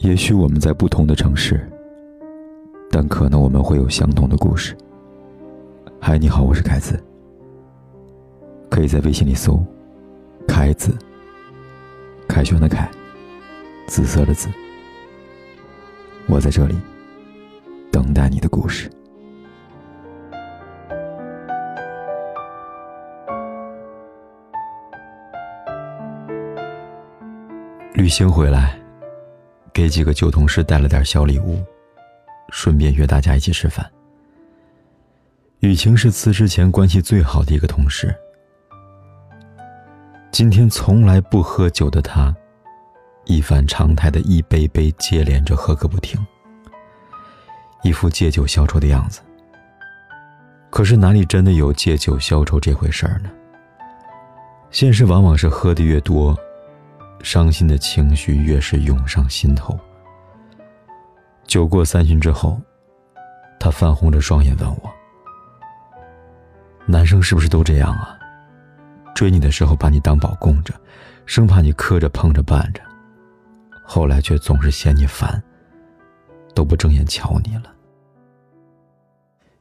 也许我们在不同的城市，但可能我们会有相同的故事。嗨，你好，我是凯子。可以在微信里搜“凯子”，凯旋的凯，紫色的紫。我在这里等待你的故事。旅行回来。给几个旧同事带了点小礼物，顺便约大家一起吃饭。雨晴是辞职前关系最好的一个同事。今天从来不喝酒的他，一反常态的一杯杯接连着喝个不停，一副借酒消愁的样子。可是哪里真的有借酒消愁这回事儿呢？现实往往是喝的越多。伤心的情绪越是涌上心头。酒过三巡之后，他泛红着双眼问我：“男生是不是都这样啊？追你的时候把你当宝供着，生怕你磕着碰着绊着，后来却总是嫌你烦，都不正眼瞧你了。”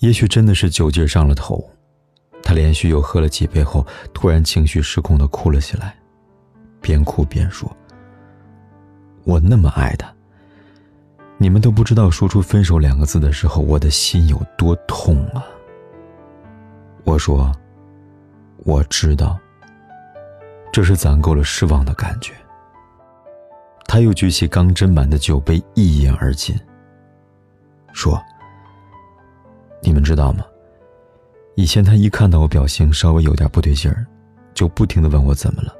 也许真的是酒劲上了头，他连续又喝了几杯后，突然情绪失控的哭了起来。边哭边说：“我那么爱他，你们都不知道说出分手两个字的时候，我的心有多痛啊。”我说：“我知道，这是攒够了失望的感觉。”他又举起刚斟满的酒杯，一饮而尽，说：“你们知道吗？以前他一看到我表情稍微有点不对劲儿，就不停的问我怎么了。”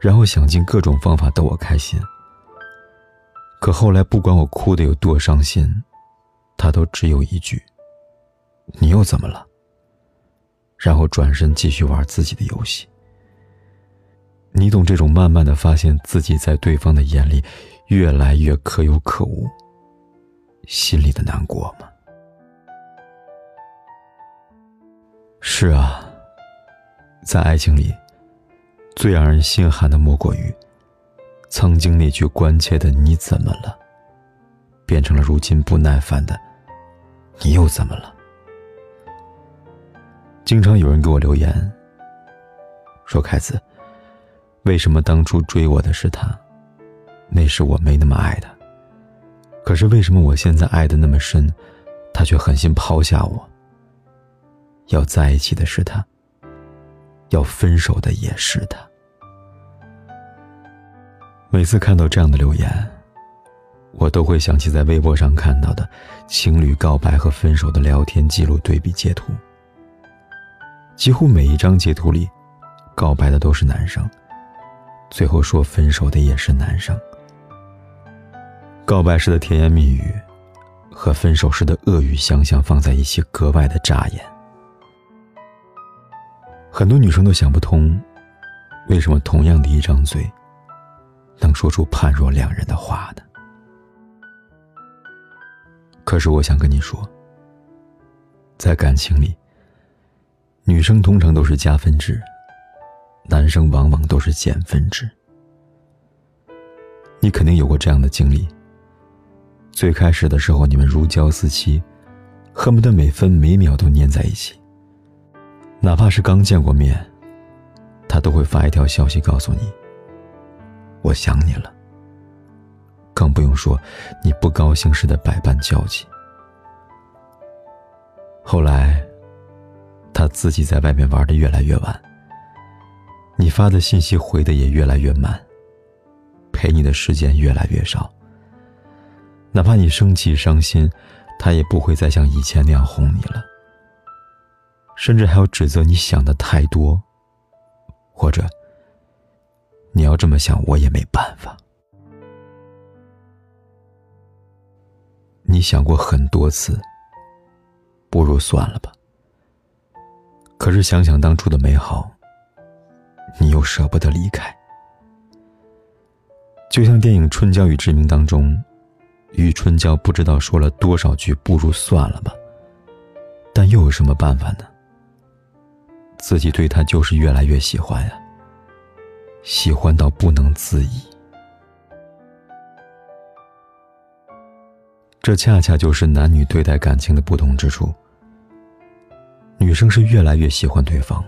然后想尽各种方法逗我开心。可后来，不管我哭的有多伤心，他都只有一句：“你又怎么了？”然后转身继续玩自己的游戏。你懂这种慢慢的发现自己在对方的眼里越来越可有可无，心里的难过吗？是啊，在爱情里。最让人心寒的莫过于，曾经那句关切的“你怎么了”，变成了如今不耐烦的“你又怎么了”。经常有人给我留言，说：“凯子，为什么当初追我的是他？那时我没那么爱他。可是为什么我现在爱的那么深，他却狠心抛下我？要在一起的是他，要分手的也是他。”每次看到这样的留言，我都会想起在微博上看到的情侣告白和分手的聊天记录对比截图。几乎每一张截图里，告白的都是男生，最后说分手的也是男生。告白时的甜言蜜语，和分手时的恶语相向放在一起，格外的扎眼。很多女生都想不通，为什么同样的一张嘴。能说出判若两人的话的。可是我想跟你说，在感情里，女生通常都是加分制，男生往往都是减分制。你肯定有过这样的经历。最开始的时候，你们如胶似漆，恨不得每分每秒都粘在一起。哪怕是刚见过面，他都会发一条消息告诉你。我想你了，更不用说你不高兴时的百般焦急。后来，他自己在外面玩的越来越晚，你发的信息回的也越来越慢，陪你的时间越来越少。哪怕你生气伤心，他也不会再像以前那样哄你了，甚至还要指责你想的太多，或者。你要这么想，我也没办法。你想过很多次，不如算了吧。可是想想当初的美好，你又舍不得离开。就像电影《春娇与志明》当中，与春娇不知道说了多少句“不如算了吧”，但又有什么办法呢？自己对他就是越来越喜欢呀。喜欢到不能自已。这恰恰就是男女对待感情的不同之处。女生是越来越喜欢对方，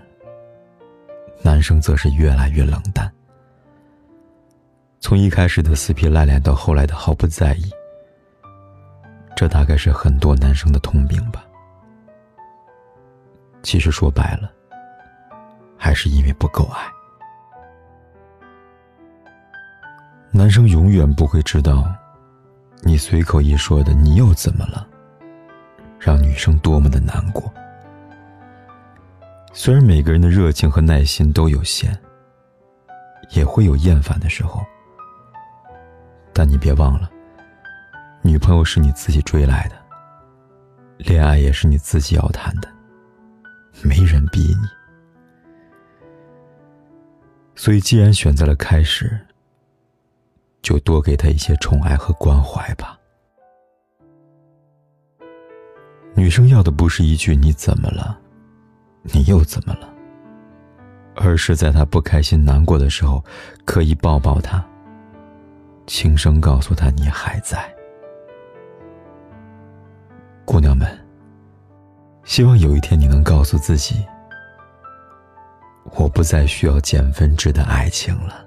男生则是越来越冷淡。从一开始的死皮赖脸到后来的毫不在意，这大概是很多男生的通病吧。其实说白了，还是因为不够爱。男生永远不会知道，你随口一说的“你又怎么了”，让女生多么的难过。虽然每个人的热情和耐心都有限，也会有厌烦的时候，但你别忘了，女朋友是你自己追来的，恋爱也是你自己要谈的，没人逼你。所以，既然选择了开始，就多给他一些宠爱和关怀吧。女生要的不是一句“你怎么了”。你又怎么了？而是在他不开心、难过的时候，可以抱抱他，轻声告诉他你还在。姑娘们，希望有一天你能告诉自己，我不再需要减分制的爱情了。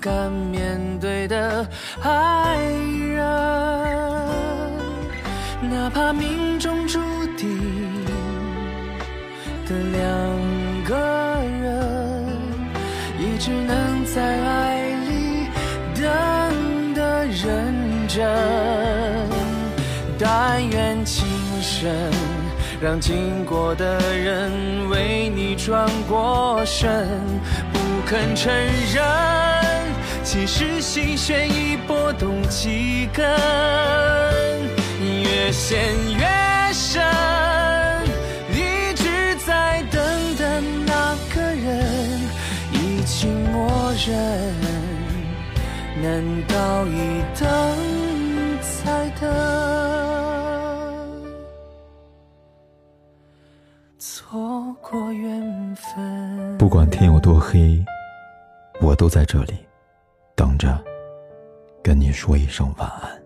敢面对的爱人。哪怕命中注定的两个人，也只能在爱里等的认真。但愿情深，让经过的人为你转过身，不肯承认，其实心弦已拨动几根。越陷越深，一直在等的那个人已经默认，难道一等再等，错过缘分？不管天有多黑，我都在这里等着，跟你说一声晚安。